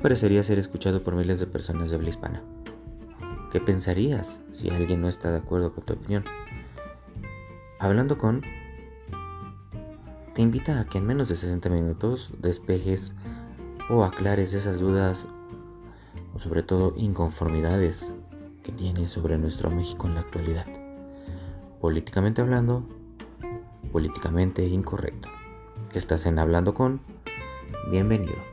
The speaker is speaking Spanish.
parecería ser escuchado por miles de personas de habla hispana? ¿Qué pensarías si alguien no está de acuerdo con tu opinión? Hablando con te invita a que en menos de 60 minutos despejes o aclares esas dudas o sobre todo inconformidades que tienes sobre nuestro México en la actualidad. Políticamente hablando, políticamente incorrecto. Estás en Hablando con, bienvenido.